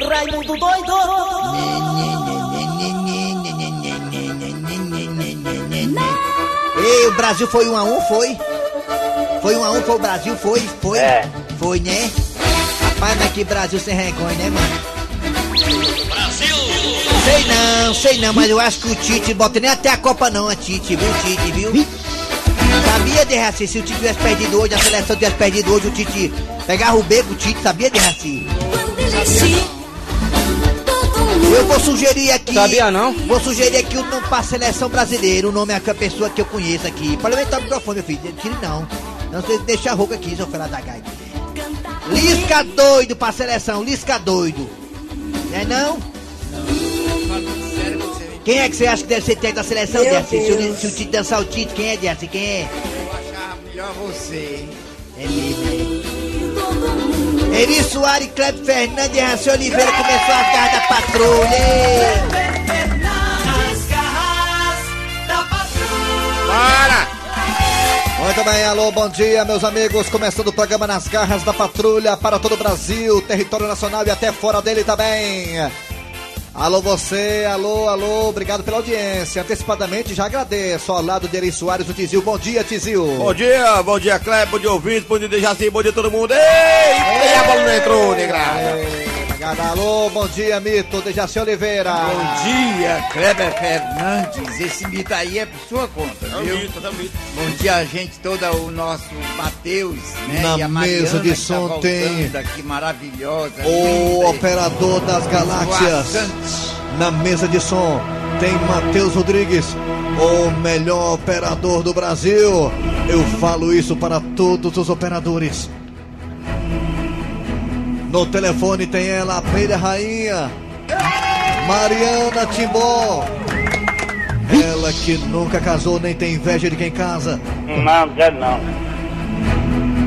Raimundo doido! Ei, o Brasil foi um a um, foi? Foi um a um, foi o Brasil, foi? Foi? É. Foi, né? Rapaz, mas que Brasil sem vergonha, né, mano? Sei não, sei não, mas eu acho que o Tite bota nem até a Copa não, a Tite, viu, Tite, viu? Sabia de Raci, se o Tite tivesse perdido hoje, a seleção tivesse perdido hoje, o Tite pegava o beco, o Tite, sabia de Raci? Eu vou sugerir aqui. Sabia não? Vou sugerir aqui o nome pra seleção brasileira. O nome é a pessoa que eu conheço aqui. Pode aumentar o microfone, meu filho. Tire não. Não sei deixa a roupa aqui, seu filho da gaita. Lisca doido pra seleção, Lisca doido. É não? Quem é que você acha que deve ser técnico da seleção, Dercy? Se o, se o Tite dançar o Tite, quem é, Dercy? Quem é? Eu achava melhor você. É mesmo, é. Eri Soares, Cleber Fernandes e Raci Oliveira começou a garra da patrulha. Bora! Muito bem, alô, bom dia, meus amigos. Começando o programa Nas Garras da Patrulha para todo o Brasil, território nacional e até fora dele também. Alô, você, alô, alô, obrigado pela audiência. Antecipadamente já agradeço ao lado de Eri Soares, o Tizil. Bom dia, Tizil. Bom dia, bom dia, Cleber, bom dia, ouvintes, bom dia, Dejaci, bom dia todo mundo. Ei, e a bola não entrou, negrada. Obrigado, alô, bom dia, Mito, Dejaci Oliveira. Bom dia, Kleber Fernandes. Esse mito aí é por sua conta, É viu? mito, é mito. Bom dia, a gente toda, o nosso Matheus, né? Na e a Mariana, mesa de que som tá tem aqui, maravilhosa. O linda, operador das galáxias. Na mesa de som tem Matheus Rodrigues, o melhor operador do Brasil. Eu falo isso para todos os operadores. No telefone tem ela, a abelha rainha, Mariana Timbó. Ela que nunca casou nem tem inveja de quem casa. Não, não.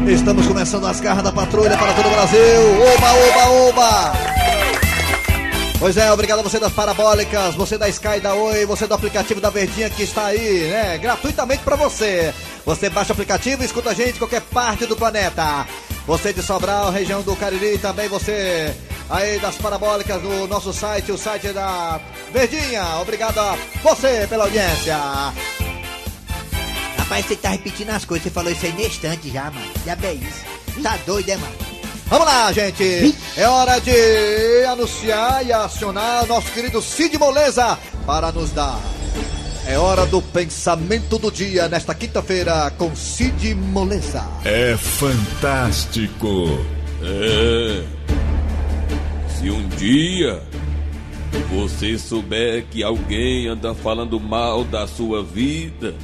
Estamos começando as garras da patrulha para todo o Brasil. Oba, oba, oba! Pois é, obrigado a você das parabólicas, você da Sky da Oi, você do aplicativo da Verdinha que está aí, né? Gratuitamente para você. Você baixa o aplicativo e escuta a gente em qualquer parte do planeta. Você de Sobral, região do Cariri, também você aí das parabólicas do nosso site, o site da Verdinha. Obrigado a você pela audiência. Rapaz, você tá repetindo as coisas. Você falou isso aí na estante já, mano. Já é isso. Tá doido, é, mano? Vamos lá, gente. É hora de anunciar e acionar nosso querido Cid Moleza para nos dar. É hora do pensamento do dia nesta quinta-feira com Cid Moleza. É fantástico. É. Se um dia você souber que alguém anda falando mal da sua vida,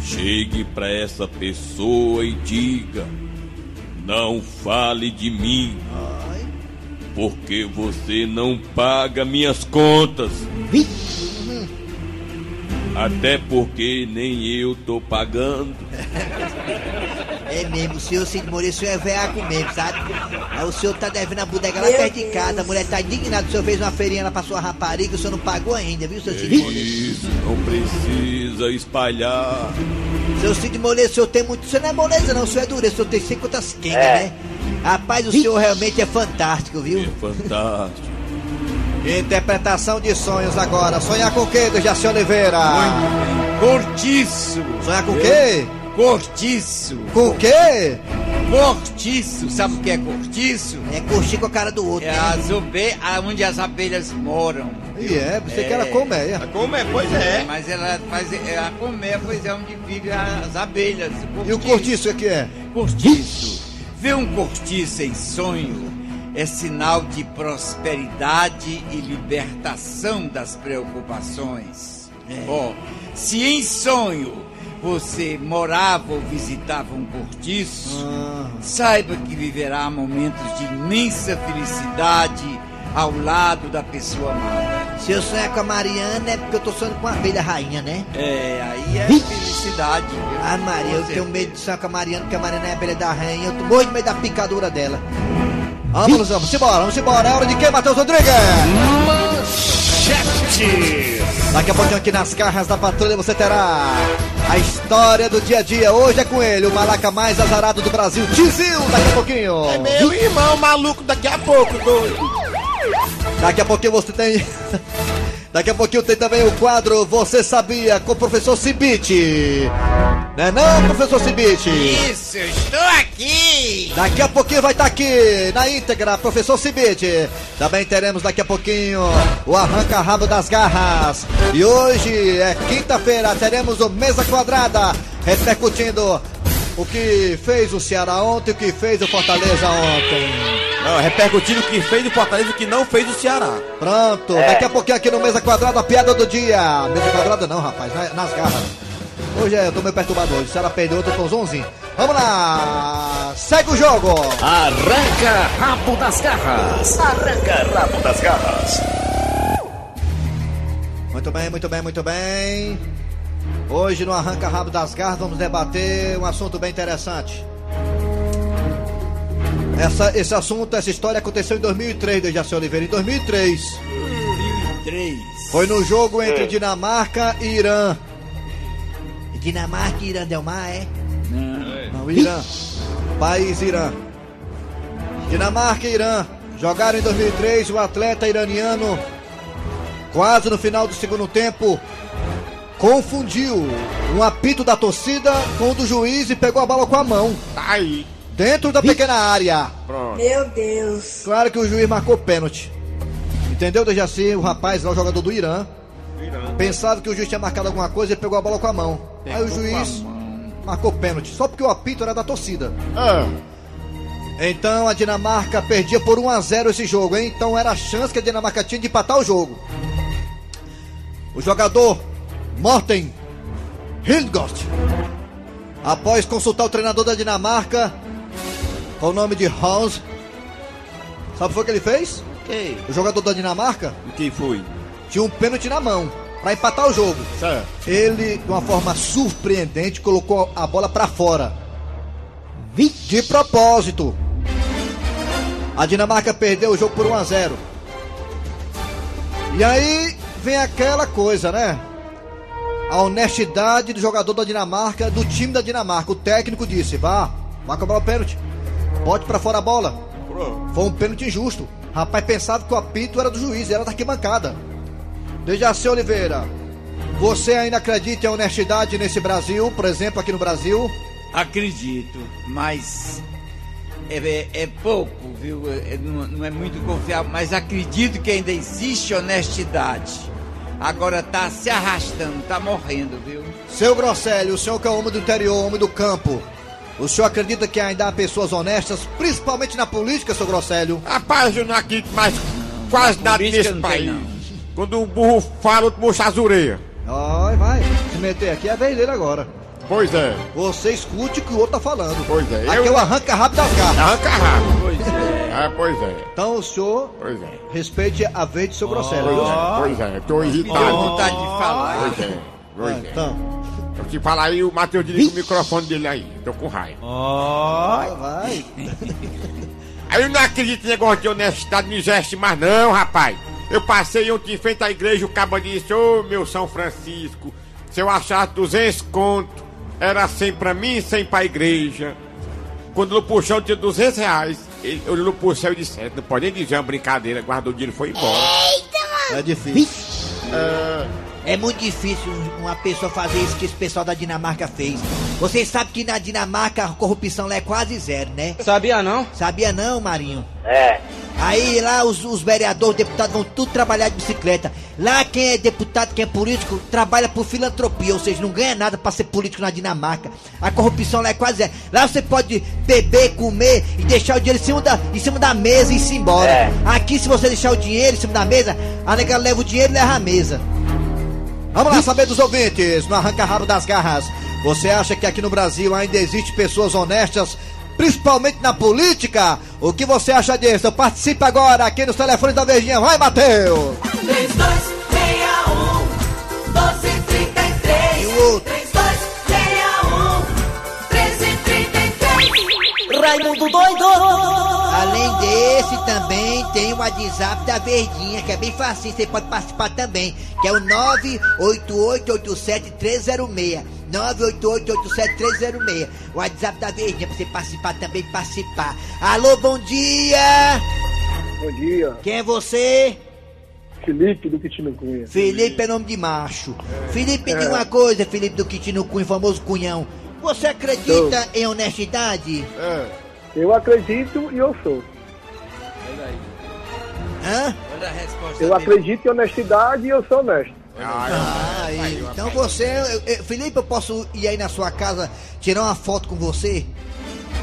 chegue para essa pessoa e diga: Não fale de mim, porque você não paga minhas contas. Até porque nem eu tô pagando. É mesmo, o senhor Cid Moreira, o senhor é veaco mesmo, sabe? Aí o senhor tá devendo a bodega lá perto de casa, a mulher tá indignada, o senhor fez uma feirinha lá pra sua rapariga, o senhor não pagou ainda, viu, seu Cid Moreira? Isso, não precisa espalhar. Seu Cid Moreira, o senhor tem muito. O senhor não é moleza, não, o senhor é dureza, o senhor tem sei quantas quengas, né? Rapaz, o senhor realmente é fantástico, viu? É fantástico. Interpretação de sonhos agora. Sonhar com o quê, Dejaci Oliveira? Cortiço. Sonhar com o quê? Cortiço. Com o quê? Cortiço. Sabe o que é cortiço? É curtir com a cara do outro, É né? as obe... onde as abelhas moram. E é, você É. que era colmeia. Como é? Pois é. Mas ela faz é, a colmeia, pois é onde vivem as abelhas. E o cortiço, o que é? Cortiço. Ver um cortiço em sonho é sinal de prosperidade e libertação das preocupações. Ó, se em sonho você morava ou visitava um cortiço, saiba que viverá momentos de imensa felicidade ao lado da pessoa amada. Se eu sonhar com a Mariana é porque eu tô sonhando com a abelha rainha, né? É, aí é felicidade. viu? Ah, Maria, eu tenho medo de sonhar com a Mariana, porque a Mariana é a abelha da rainha, eu tô morro de medo da picadura dela. Vamos, vamos embora, vamos embora. É hora de quem, Matheus Rodrigues? Daqui a pouquinho aqui nas garras da patrulha você terá a história do dia a dia. Hoje é com ele, o malaca mais azarado do Brasil, Tizil, daqui a pouquinho. É meu irmão maluco daqui a pouco, doido. Daqui a pouquinho você tem. Daqui a pouquinho tem também o quadro Você Sabia com o professor Cibite. Não é não, professor Cibite? Isso, estou aqui! Daqui a pouquinho vai estar aqui na íntegra, professor Cibite. Também teremos daqui a pouquinho o arranca-rabo das garras. E hoje é quinta-feira, teremos o Mesa Quadrada repercutindo o que fez o Ceará ontem, o que fez o Fortaleza ontem. Não, repercutindo o que fez o Fortaleza e o que não fez o Ceará. Pronto, daqui a pouquinho aqui no Mesa Quadrada, a piada do dia. Mesa Quadrada não, rapaz, na- nas garras. Hoje é, eu tô meio perturbado hoje. O Ceará perdeu, eu tô zonzinho. Vamos lá, segue o jogo. Arranca rabo das garras. Arranca rabo das garras. Muito bem, muito bem, muito bem. Hoje no Arranca Rabo das Garras vamos debater um assunto bem interessante. Essa, esse assunto, essa história aconteceu em 2003, Dejaci Oliveira. Em 2003. 3. Foi no jogo entre Dinamarca e Irã. Dinamarca e Irã Delmar, é? Não, Irã. País Irã. Dinamarca e Irã. Jogaram em 2003 o atleta iraniano, quase no final do segundo tempo, confundiu um apito da torcida com o do juiz e pegou a bola com a mão. Aí. Dentro da pequena área. Pronto. Meu Deus. Claro que o juiz marcou pênalti. Entendeu, Dejaci? O rapaz lá, o jogador do Irã, pensava que o juiz tinha marcado alguma coisa e pegou a bola com a mão. Aí o Pegou com a juiz mão. Marcou pênalti, só porque o apito era da torcida. Ah, Então a Dinamarca perdia por 1 a 0 esse jogo, hein? Então era a chance que a Dinamarca tinha de empatar o jogo. O jogador Morten Hildgost, após consultar o treinador da Dinamarca, com o nome de Hans, sabe o que foi que ele fez? O jogador da Dinamarca O que foi? tinha um pênalti na mão para empatar o jogo. Certo. Ele, de uma forma surpreendente, colocou a bola pra fora. De propósito. A Dinamarca perdeu o jogo por 1 a 0. E aí vem aquela coisa, né? A honestidade do jogador da Dinamarca, do time da Dinamarca. O técnico disse: vá, vá cobrar o pênalti. Bote pra fora a bola. Foi um pênalti injusto. Rapaz pensava que o apito era do juiz, era da arquibancada. Dejaci Oliveira, você ainda acredita em honestidade nesse Brasil, por exemplo, aqui no Brasil? Acredito, mas é, é- é pouco, viu? É- não, não é muito confiável, mas acredito que ainda existe honestidade. Agora tá se arrastando, tá morrendo, viu? Seu Grosselio, o senhor que é homem do interior, homem do campo, o senhor acredita que ainda há pessoas honestas, principalmente na política, seu Grosselio? Rapaz, eu não acredito mais quase nada política nesse não tem, país. não. Quando o burro fala, outro murcha as orelhas. Ai, vai, se meter aqui é a vez dele agora. Pois é, Você escute o que o outro tá falando. Pois é, Aqui eu- é o arranca rápido das garras. arranca rabo. Pois é. Ah, pois é, Então o senhor pois é. respeite a vez do seu Grosselio, Pois é, pois é, tô irritado. vontade de falar. Pois é, pois Ah, é. Então, Eu te falar aí, o Matheus desliga o microfone dele aí. Tô com raiva. vai. Aí eu não acredito em negócio de honestidade, não existe mais não, rapaz. Eu passei ontem em frente à igreja, o cabo disse, ô meu São Francisco, se eu achasse 200 conto, era 100 pra mim e 100 pra igreja. Quando eu puxou, eu tinha 200 reais. Ele olhou pro céu e disse, "É, não pode nem dizer uma brincadeira, guardou o dinheiro e foi embora. É difícil. É muito difícil uma pessoa fazer isso que esse pessoal da Dinamarca fez. Vocês sabem que na Dinamarca a corrupção lá é quase zero, né? Sabia não? Sabia não, Marinho? É. Aí lá os, os vereadores, deputados vão tudo trabalhar de bicicleta. Lá quem é deputado, quem é político, trabalha por filantropia, ou seja, não ganha nada pra ser político na Dinamarca. A corrupção lá é quase zero. Lá você pode beber, comer e deixar o dinheiro em cima da, em cima da mesa e ir embora. Aqui se você deixar o dinheiro em cima da mesa, a nega leva o dinheiro e leva a mesa. Vamos lá saber dos ouvintes, no Arranca Rabo das Garras. Você acha que aqui no Brasil ainda existe pessoas honestas, principalmente na política? O que você acha disso? Participe agora aqui nos telefones da Verdinha. Vai, Matheus! 3261 1233 E o outro? 3261 1333 Raimundo doido. Além desse, também tem o WhatsApp da Verdinha, que é bem fácil, você pode participar também, que é o 98887-306. 98887-306. O WhatsApp da Verdinha, pra você participar também, participar. Alô, bom dia! Bom dia. Quem é você? Felipe do Quitino Cunha. Felipe é nome de macho. Felipe, É. diga uma coisa, Felipe do Quitino Cunha, famoso cunhão. Você acredita em honestidade? Eu acredito e eu sou. Hã? Olha a resposta Eu dele. acredito em honestidade e eu sou honesto. Ah, aí. Então você. eu- eu- Felipe, eu posso ir aí na sua casa tirar uma foto com você?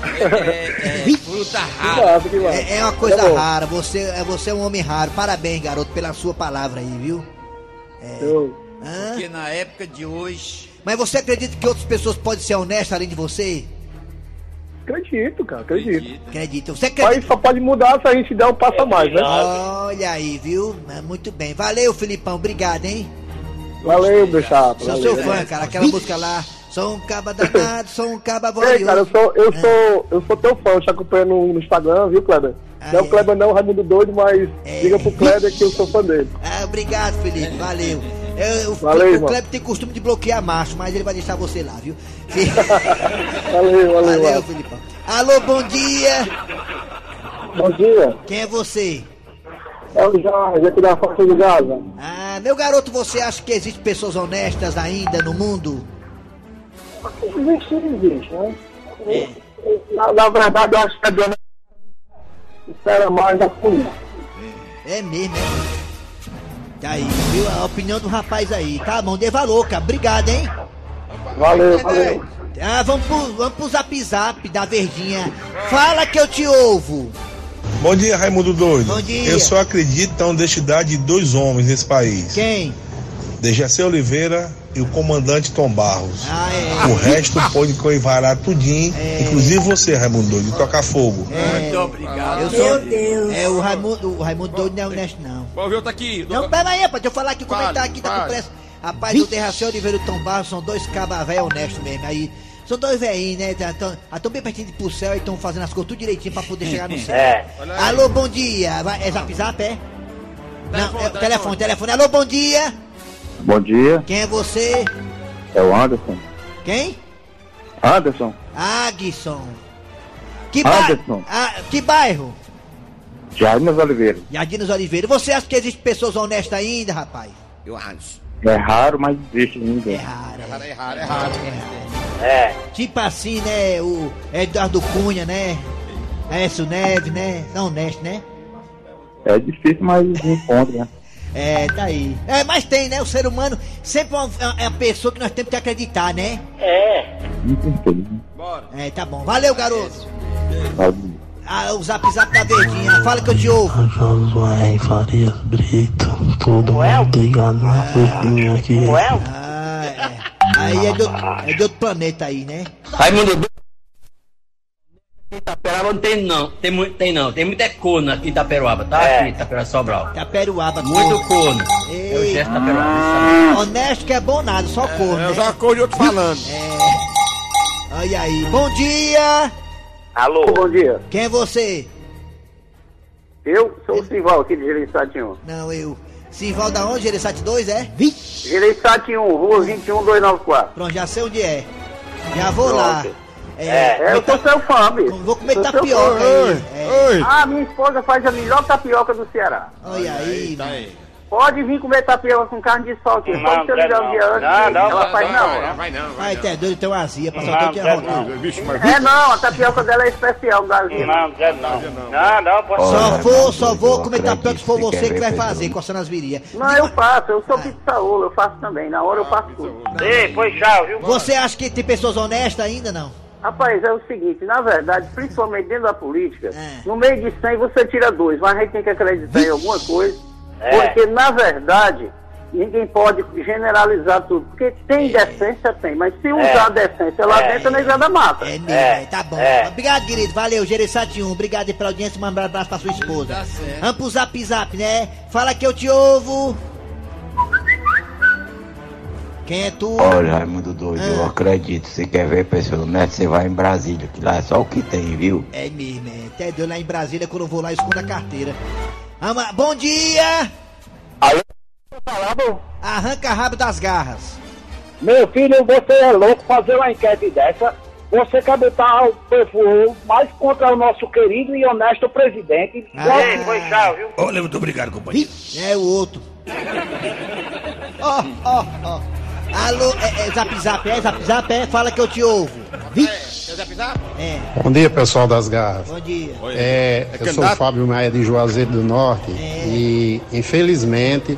É, é, fruta Que rara. massa, que massa. É, é uma coisa Tá rara. Você, é- você é um homem raro. Parabéns, garoto, pela sua palavra aí, viu? Eu- Hã? Porque na época de hoje. Mas você acredita que outras pessoas podem ser honestas além de você? Acredito, cara, acredito. Acredita. Você Mas acredita? só pode mudar se a gente der um passo a mais, né? Olha aí, viu? É, Muito bem. Valeu, Filipão. Obrigado, hein? Valeu, meu chapa. Sou seu fã, cara. Aquela música lá. Sou um caba danado, sou um caba Ei, cara, eu sou, eu É. sou, eu sou teu fã, eu te acompanho no, no Instagram, viu, Kleber? Ah, não é é. o Kleber não, o Raimundo Doido, mas É. diga pro Kleber que eu sou fã dele. Ah, obrigado, Felipe. Valeu. Eu, o, Valeu, o. Kleber tem costume de bloquear macho, mas ele vai deixar você lá, viu? Valeu, valeu, Valeu, valeu. Filipão. Alô, bom dia. Bom dia, Quem é você? é o Jorge, aqui da Força de Gaza. Ah, meu garoto, você acha que existem pessoas honestas ainda no mundo? Existe, existe, né? Na, na verdade, eu acho que a Diana espera mais da cunha. É mesmo, é? Tá aí, viu? A opinião do rapaz aí. Tá bom, dê valor, cara. Obrigado, hein? Valeu, valeu. Ah, vamos pro, vamos pro zap zap da verdinha. Fala que eu te ouvo. Bom dia, Raimundo Doido. Bom dia. Eu só acredito na honestidade de dois homens nesse país. Quem? Dejaci Oliveira e o comandante Tom Barros. Ah, é. O resto pode coivarar tudinho, inclusive você, Raimundo Doido, de tocar fogo. Muito obrigado. Eu sou. É, o Raimundo, o Raimundo doido não é honesto, não. Bom, viu, tá aqui. Não, pera aí, rapaz, deixa eu falar aqui, Fale, comentar aqui, tá com pressa. Rapaz, o Derraci Oliveira e o Tom Barros são dois cabas velho honestos mesmo. Aí, são dois velhinhos, né? Estão bem pertinho de ir pro céu e estão fazendo as coisas tudo direitinho pra poder chegar no céu. É. Alô, bom dia. Vai, é zap zap, é? Não, é, telefone, telefone. Alô, bom dia. Bom dia, Quem é você? é o Anderson. Quem? Anderson, Agson. Que bairro? Anderson. Ah, que bairro? Jardim Oliveira. Jardinos Oliveira. Você acha que existem pessoas honestas ainda, rapaz? Eu acho. É raro, mas existe É ninguém. raro. É raro, é raro, é raro. É. Tipo assim, né? O Eduardo Cunha, né? Écio Neves, né? Não honesto, né? É difícil, mas encontra, né? É, tá aí. É, mas tem, né? O ser humano sempre é uma, é uma pessoa que nós temos que acreditar, né? Com certeza. Bora. É, tá bom. Valeu, garoto. Valeu. Ah, o zap zap da verdinha. Fala que eu te ouvo. Josué Farias Brito, todo mundo ligado na cozinha aqui. Ah, é. Aí é de, outro, é de outro planeta aí, né? Raimundo Doido. Itaperuaba não tem não, tem muito, tem não, tem muita corno aqui em Itaperuaba, tá? Aqui em Itaperuaba Sobral. Taperuaba. Muito corno. É o gesto da Itaperuaba. honesto que é bom nada, só corno. É, eu né? já cor de outro falando. É. Olha aí. Bom dia. Alô? Bom dia. Quem é você? Eu sou o Sival aqui de Gereissati 1. Não, eu. Simval da onde? Gereissati 2, é? Gereissati 1, rua 21294. Pronto, já sei onde é. Já vou lá. É, É, eu sou seu fã, bicho. Vou comer Sou seu tapioca fã. aí. É. Oi. Ah, minha esposa faz a melhor tapioca do Ceará. Olha aí. Tá aí. Pode vir comer tapioca com carne de sol aqui. Não, Pode ser quero ligar um não. dia antes. Não, que não, ela não, faz não, na Vai, hora. vai não, vai Vai, não. até doido, tem uma azia, Não, todo dia rodando. É não, a tapioca dela é especial, Brasil. Não, quero não. Não, não, pode Só ser. vou, só vou comer tapioca se for você que vai fazer, coçando as virias. Não, eu faço, eu sou pizzaola, eu faço também. Na hora eu faço tudo. Ei, foi tchau, viu? Você acha que tem pessoas honestas ainda, não? Rapaz, é o seguinte, na verdade, principalmente dentro da política, É. no meio de 100 você tira dois, mas a gente tem que acreditar em alguma coisa, É. porque na verdade ninguém pode generalizar tudo, porque tem decência, tem, mas se usar a decência lá É. dentro, a negada mata. É mesmo, É, é, tá bom. é. Obrigado, querido. Valeu, Gereissati 1. Obrigado aí pela audiência. Um abraço pra sua esposa. Tá. Vamos pro zap zap, né? Fala que eu te ouvo. Quem é tu? Olha, Raimundo doido, eu Ah. acredito. Se quer ver pessoa honesto, você vai em Brasília, que lá é só o que tem, viu? É mesmo, é. Até deu lá em Brasília quando eu vou lá eu escondo a carteira. Lá. Bom dia! Arranca rabo das garras. Meu filho, você é louco fazer uma enquete dessa. Você quer botar o povo mais contra o nosso querido e honesto presidente. Ah, Ei, foi tchau, viu? Olha, muito obrigado, companheiro. é o outro. Ó, ó, ó. Alô, é, é zap zap, é zap zap, é? Fala que eu te ouvo. Vixe. É, Bom dia, pessoal das garras. bom dia. É, eu sou o? Fábio Maia de Juazeiro do Norte e, infelizmente,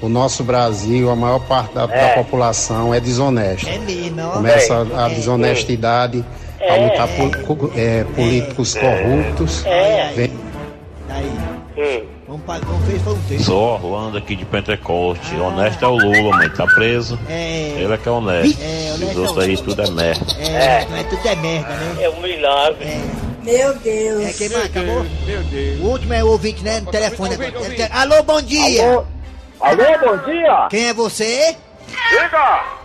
o nosso Brasil, a maior parte da, da população é desonesta. É mesmo. Começa a, a É. desonestidade, a lutar por co- é, políticos corruptos. Vem- Aí. Vamos foi um texto. Sou Orlando aqui de Pentecoste. Honesto é o Lula, mãe. Tá preso. É. Ele é que é honesto. É, Os honesto é o outros aí tudo é merda. É, não é tudo é merda, né? É um milagre. Meu Deus. É quem mais? Acabou? Meu Deus. O último é o ouvinte, né? No telefone agora. Alô, bom dia. Alô? Alô, bom dia. Quem é você? Diga.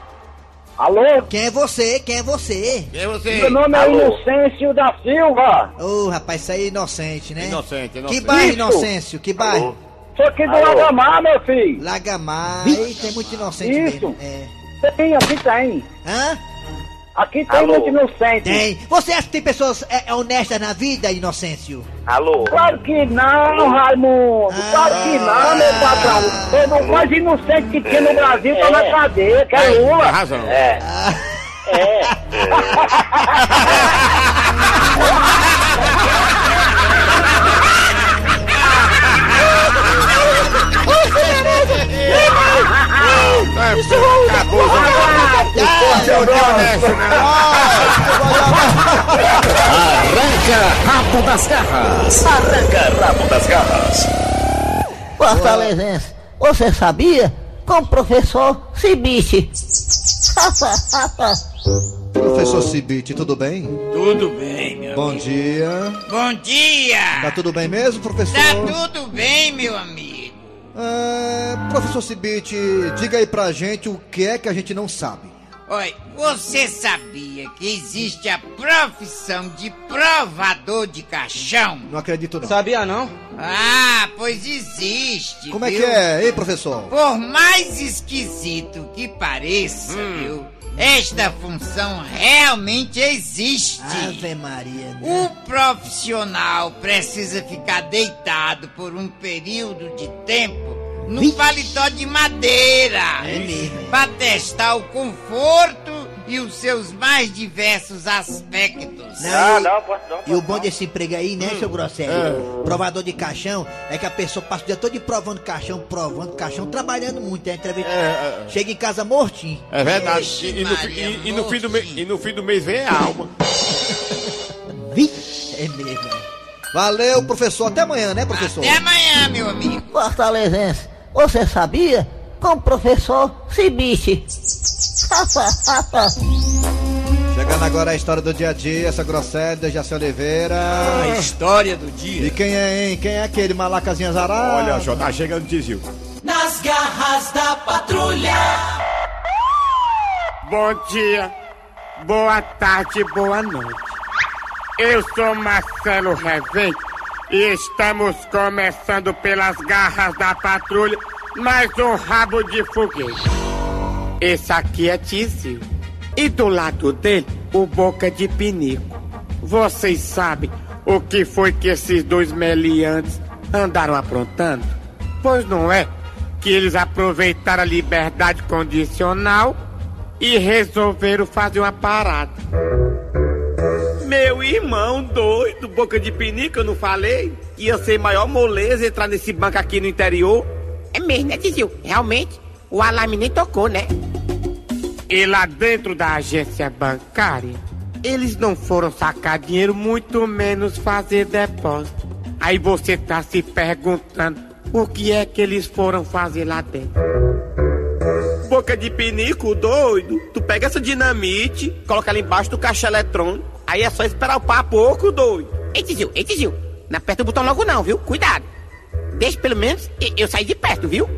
Alô? Quem é você? Quem é você? Quem é você? Meu nome é Inocêncio da Silva. Ô, rapaz, isso aí é inocente, né? Inocente, Que inocente. bairro, Isso. Inocêncio? Que bairro? Sou aqui do Lagamar, meu filho. Lagamar. Ih, tem muito inocente Isso. mesmo. É. Tem, aqui tem. Hã? Aqui tem muito inocente. Tem. Você acha que tem pessoas é, é, honestas na vida, Inocêncio? Alô? Claro que não, Raimundo. Claro que não, meu patrão. Todo mais inocente que tinha no Brasil tá na cadeia, que é Tem Lula. razão. É. É. Acabou, Arranca das garras. Arranca rabo das garras. Fortalezense, você sabia? Com o professor Cibite. Professor Cibite, tudo bem? Tudo bem, meu Bom amigo. dia. Bom dia! Tá tudo bem mesmo, professor? Tá tudo bem, meu amigo. É, professor Cibite, diga aí pra gente o que é que a gente não sabe. Oi, você sabia que existe a profissão de provador de caixão? Não acredito não. Sabia não? Ah, pois existe. Como é viu? que é, hein, professor? Por mais esquisito que pareça, viu? Esta função realmente existe. Ave Maria. O profissional precisa ficar deitado por um período de tempo no paletó de madeira É mesmo. para testar o conforto e os seus mais diversos aspectos. Não, e- não, posso não. E o bom desse emprego aí, né, seu Grosselio? Provador de caixão, é que a pessoa passa o dia todo provando caixão, provando caixão, trabalhando muito, né? Entrevista- É, é. Chega em casa mortinho. É verdade. Vixe, E, no, e- e no fim do mês, e no fim do mês vem a alma. Vixe, é mesmo. é. Valeu, professor. Até amanhã, né, professor? Até amanhã, meu amigo. Fortalezense, você sabia? Com o professor Cibite. Chegando agora a história do dia a dia, essa grosselha, Jaci Oliveira. A história do dia. E quem é, hein? Quem é aquele malacazinha zarado? Olha, já tá chegando Tizil. Nas garras da patrulha. Bom dia, boa tarde, boa noite. Eu sou Marcelo Revei e estamos começando pelas garras da patrulha mais um rabo de foguete. Esse aqui é Tizil. E do lado dele, o Boca de Pinico. Vocês sabem o que foi que esses dois meliantes andaram aprontando? Pois não é que eles aproveitaram a liberdade condicional e resolveram fazer uma parada. Meu irmão doido, boca de pinica, eu não falei? Ia ser maior moleza entrar nesse banco aqui no interior? É mesmo, né, Tizil? Realmente, o alarme nem tocou, né? E lá dentro da agência bancária, eles não foram sacar dinheiro, muito menos fazer depósito. Aí você tá se perguntando o que é que eles foram fazer lá dentro. Boca de pinico, doido. Tu pega essa dinamite, coloca ela embaixo do caixa eletrônico. Aí é só esperar o pouco, doido. Ei, Tizil, ei, Tizil. Não aperta o botão logo não, viu? Cuidado. Deixa pelo menos e- eu sair de perto, viu?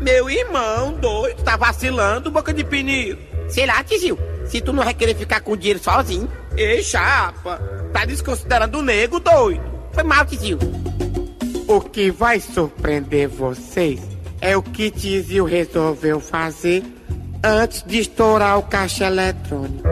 Meu irmão, doido, tá vacilando, boca de pinico. Sei lá, Tizil. Se tu não vai querer ficar com o dinheiro sozinho. Ei, chapa. Tá desconsiderando o nego, doido. Foi mal, Tizil. O que vai surpreender vocês é o que Tizil resolveu fazer antes de estourar o caixa eletrônico.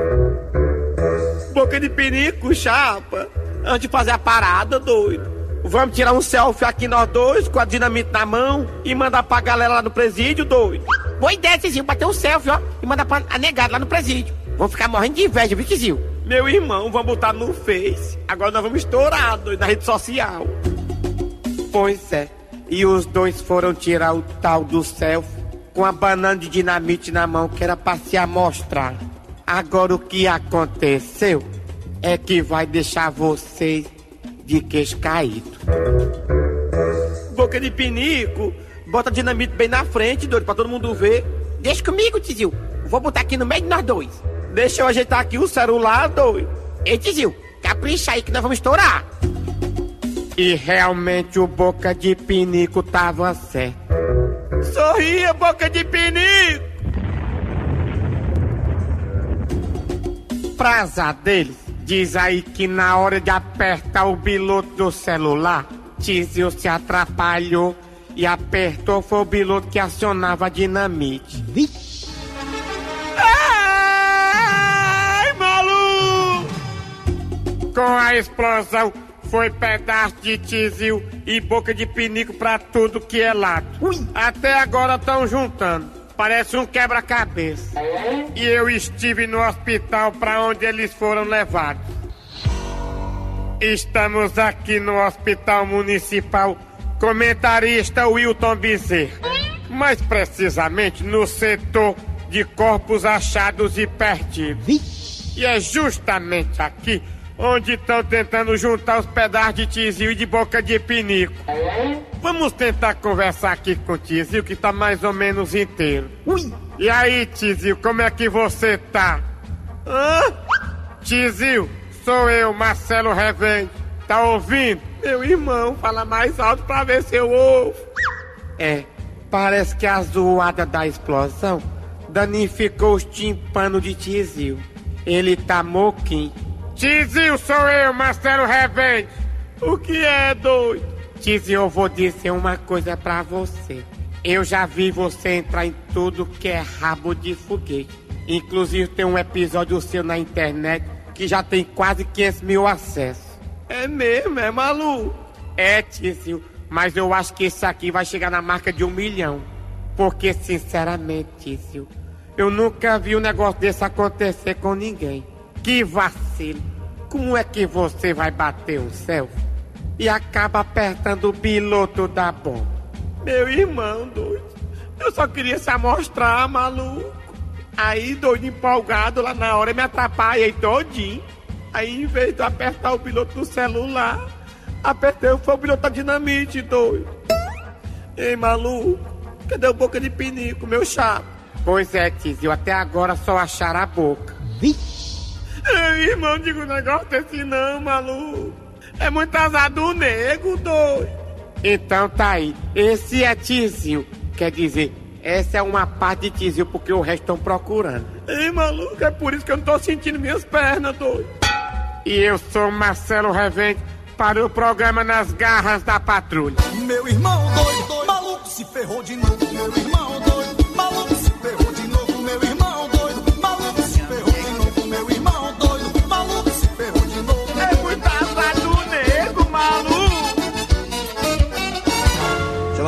Boca de pinico, chapa. Antes de fazer a parada, doido. Vamos tirar um selfie aqui nós dois, com a dinamite na mão, e mandar pra galera lá no presídio, doido. Boa ideia, Tizinho, bater um selfie, ó, e mandar pra negada lá no presídio. Vão ficar morrendo de inveja, viu, Tizinho? Meu irmão, vamos botar no Face. Agora nós vamos estourar, doido, na rede social. Pois é. E os dois foram tirar o tal do selfie com a banana de dinamite na mão, que era pra se amostrar. Agora o que aconteceu é que vai deixar vocês de queixo caído. Boca de pinico, bota dinamite bem na frente, doido, pra todo mundo ver. Deixa comigo, Tizil. Vou botar aqui no meio de nós dois. Deixa eu ajeitar aqui o celular, doido. Ei, Tizil, capricha aí que nós vamos estourar. E realmente o boca de pinico tava certo. Sorria, boca de pinico! Praza deles, diz aí que na hora de apertar o piloto do celular, Tizio se atrapalhou e apertou foi o piloto que acionava a dinamite. Vixe! Ai, maluco! Com a explosão, foi pedaço de tizil e boca de pinico pra tudo que é lado. Até agora estão juntando. Parece um quebra-cabeça. E eu estive no hospital para onde eles foram levados. Estamos aqui no Hospital Municipal, comentarista Wilton Bezerra. Mais precisamente no setor de corpos achados e perdidos. E é justamente aqui onde estão tentando juntar os pedaços de tizil e de boca de pinico. Vamos tentar conversar aqui com o tizil que tá mais ou menos inteiro. Ui! E aí, tizil, como é que você tá? Hã? Tizil, sou eu, Marcelo Revende. Tá ouvindo? Meu irmão, fala mais alto pra ver se eu ouvo. É, parece que a zoada da explosão danificou os timpanos de tizil. Ele tá moquinho. Tizil, sou eu, Marcelo Revende. O que é, doido? Tizil, eu vou dizer uma coisa pra você. Eu já vi você entrar em tudo que é rabo de foguete. Inclusive tem um episódio seu na internet que já tem quase 500 mil acessos. É mesmo, é maluco? É, Tizil, mas eu acho que esse aqui vai chegar na marca de um milhão. Porque, sinceramente, Tizil, eu nunca vi um negócio desse acontecer com ninguém. Que vacilo. Como é que você vai bater o selfie e acaba apertando o piloto da bomba? Meu irmão, doido. Eu só queria se amostrar, maluco. Aí, doido, empolgado, lá na hora, eu me atrapalhei todinho. Aí, em vez de eu apertar o piloto do celular, apertei o piloto da dinamite, doido. Ei, maluco, cadê o boca de pinico, meu chato? Pois é, Tizio, até agora só acharam a boca. Vixe! Ei, irmão, digo um negócio desse não, maluco. É muito azar do nego, doido. Então tá aí. Esse é Tizio. Quer dizer, essa é uma parte de Tizio porque o resto estão procurando. Ei, maluco, é por isso que eu não tô sentindo minhas pernas, doido. E eu sou Marcelo Revente para o programa Nas Garras da Patrulha. Meu irmão doido, maluco se ferrou de novo. Meu irmão doido,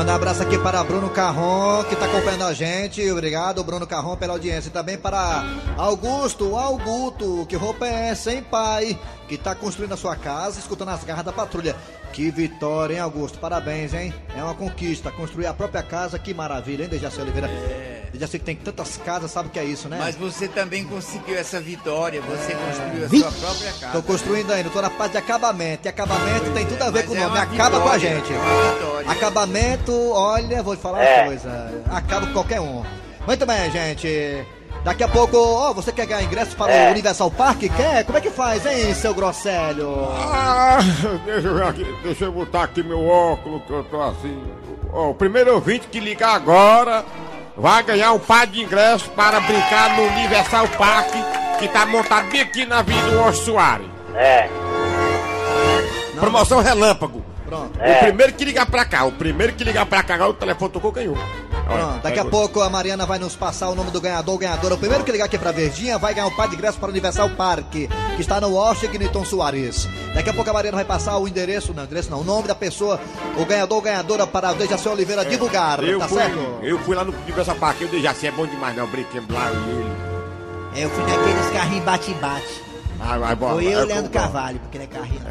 um abraço aqui para Bruno Carron, que está acompanhando a gente. Obrigado, Bruno Carron, pela audiência. E também para Augusto, Augusto, que roupa é essa, hein, pai? Que está construindo a sua casa, escutando as garras da patrulha. Que vitória, hein, Augusto? Parabéns, hein? É uma conquista. Construir a própria casa, que maravilha, hein, Dejaci Oliveira? É. Dejaci que tem tantas casas, sabe o que é isso, né? Mas você também conseguiu essa vitória, você construiu a Vixe, sua própria casa. Tô construindo ainda, tô na parte de acabamento. E acabamento tem tudo a ver Mas com o é nome. Acaba com a vitória, gente. é vitória. Acabamento, olha, vou te falar É. uma coisa. Acaba com qualquer um. Muito bem, gente. Daqui a pouco, ó, você quer ganhar ingresso para É. o Universal Park? Quer? Como é que faz, hein, seu Grosselho? Ah, deixa eu, ver aqui, deixa eu botar aqui meu óculos, que eu tô assim. Ó, o primeiro ouvinte que ligar agora vai ganhar um par de ingressos para brincar no Universal Park, que tá montado bem aqui na Avenida do Osso Soares. É. Promoção relâmpago. Pronto. O primeiro que ligar pra cá, o primeiro que ligar pra cá, o telefone tocou, ganhou. Pronto, daqui a pouco a Mariana vai nos passar o nome do ganhador, ganhadora. O primeiro que ligar aqui pra Verdinha vai ganhar um par de ingresso para o Universal Park, que está no Washington Soares. Daqui a pouco a Mariana vai passar o endereço, não, endereço não, o nome da pessoa, o ganhador, ganhadora para o Dejaci Oliveira divulgar, Eu tá fui, certo? eu fui lá no Universal Park, eu já sei, é bom demais não, brinquedo lá e ele. Eu fui naqueles carrinhos bate-bate. Vai, vai, bora. Foi eu, É, Leandro bom. Carvalho, porque não é carrinho.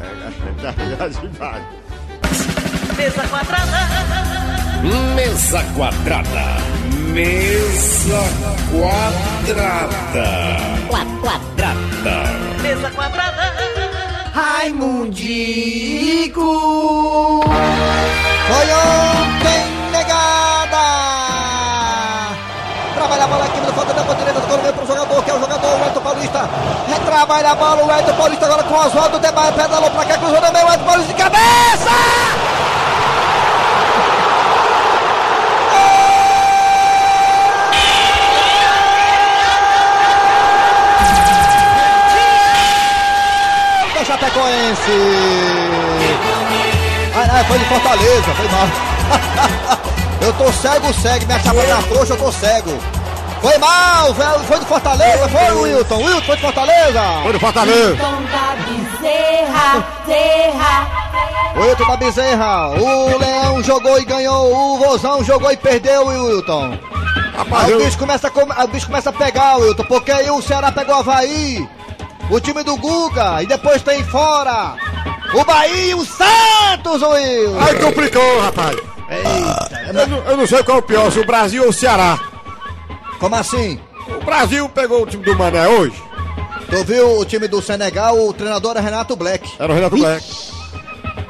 Mesa quadrada. Mesa quadrada. Mesa quadrada. Quadrada. Mesa quadrada. Raimundico. Foi ontem, negada! Trabalha a bola aqui no falta da ponta direita, tocou no meio pro jogador, que é o jogador, o Edson Paulista. Retrabalha a bola, o Edson Paulista agora com o Oswaldo, Debaia, pedalou pra cá, cruzou no meio, o Edson Paulista de cabeça! Chapecoense! Ah, não, foi de Fortaleza, foi mal. eu tô cego, cego, minha chapa tá frouxa, eu tô cego. Foi mal, velho, foi de Fortaleza, foi o Wilton, Wilton foi de Fortaleza. Foi de Fortaleza. Bezerra, Zerra. O Wilton da Bezerra, o Leão jogou e ganhou, o Vozão jogou e perdeu, Wilton. Rapaz, aí o eu- bicho, começa a, com- aí o bicho começa a pegar, Wilton, porque aí o Ceará pegou o Havaí, o time do Guga, e depois tem fora o Bahia e o Santos, Wilton. Aí complicou, rapaz. Eu, não, eu não sei qual é o pior, se o Brasil ou o Ceará. Como assim? O Brasil pegou o time do Mané hoje. Tu viu o time do Senegal, o treinador era Renato Black. Era o Renato Black.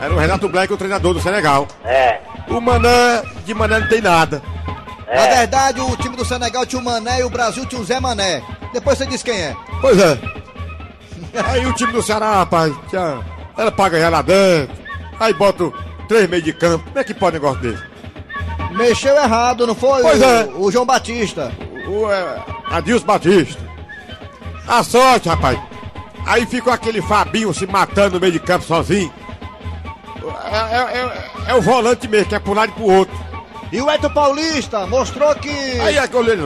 Era o Renato Black, o treinador do Senegal. É. O Mané, de Mané não tem nada. Na verdade, o time do Senegal tinha o Mané e o Brasil tinha o Zé Mané. Depois você diz quem é. Pois é. Aí o time do Ceará, rapaz, tinha, era pra ganhar lá dentro. Aí bota três meio de campo. Como é que pode um negócio desse? Mexeu errado, não foi? Pois o, é. o João Batista. O é, Adilson Batista. A sorte, rapaz. Aí ficou aquele Fabinho se matando no meio de campo sozinho. É, é- é- é o volante mesmo, que é pro lado e pro outro. E o Edson Paulista mostrou que. Aí é que eu olhei,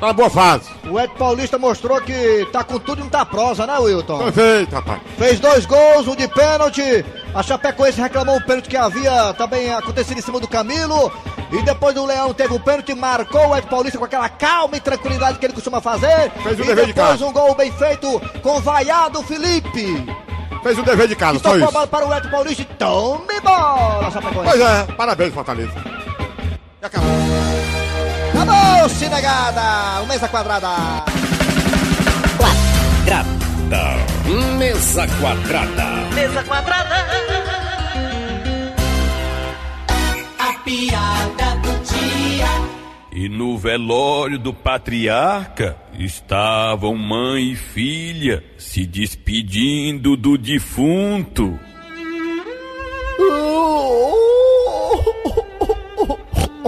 tá boa fase. O Edson Paulista mostrou que tá com tudo e não tá prosa, né, Wilton? Perfeito, rapaz. Fez dois gols, um de pênalti. A Chapecoense reclamou o pênalti que havia também acontecido em cima do Camilo. E depois do Leão teve um pênalti, marcou o Ed Paulista com aquela calma e tranquilidade que ele costuma fazer. Fez o e dever de depois casa. um gol bem feito com o vaiado Felipe. Fez o dever de casa, E só a isso. bola para o Ed Paulista e tome bola, Chapecoense. Pois é, parabéns, Fortaleza. E acabou. Acabou-se, negada! Mesa quadrada. Quadrada. Mesa quadrada. Mesa quadrada. A piada do dia. E no velório do patriarca estavam mãe e filha se despedindo do defunto.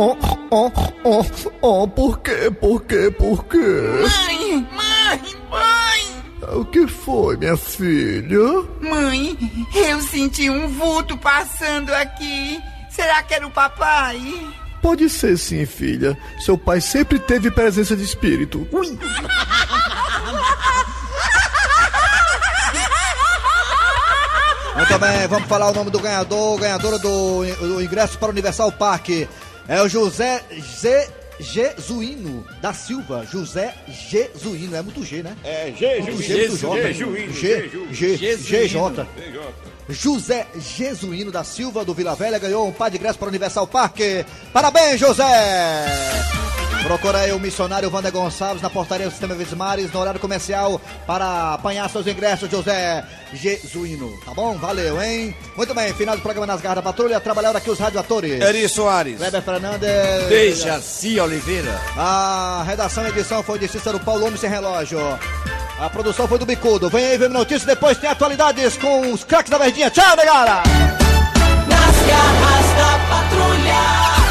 Oh, oh, oh, oh, por quê? Por quê? Por quê? Mãe, mãe, mãe! O que foi, minha filha? Mãe, eu senti um vulto passando aqui. Será que era o papai? Pode ser sim, filha. Seu pai sempre teve presença de espírito. Ui! Muito bem, vamos falar o nome do ganhador, ganhadora do, do ingresso para o Universal Park. É o José Z. Jesuíno da Silva. José Jesuíno. É muito G, né? É, G, Muito G, muito J. Jesuíno, G, G, Jesuíno. GJ. José Jesuíno da Silva do Vila Velha ganhou um par de ingresso para o Universal Park. Parabéns, José! Procura aí o missionário Wander Gonçalves na portaria do Sistema Verdes Mares no horário comercial para apanhar seus ingressos, José Jesuíno. Tá bom? Valeu, hein? Muito bem, final do programa Nas Garras da Patrulha. Trabalharam aqui os radioatores. Eri Soares. Weber Fernandes. Dejaci Oliveira. A redação e edição foi de Cícero Paulo Homem Sem Relógio. A produção foi do Bicudo. Vem aí, vem notícias, depois tem atualidades com os craques da Verdinha. Tchau, negara! Nas garras da patrulha.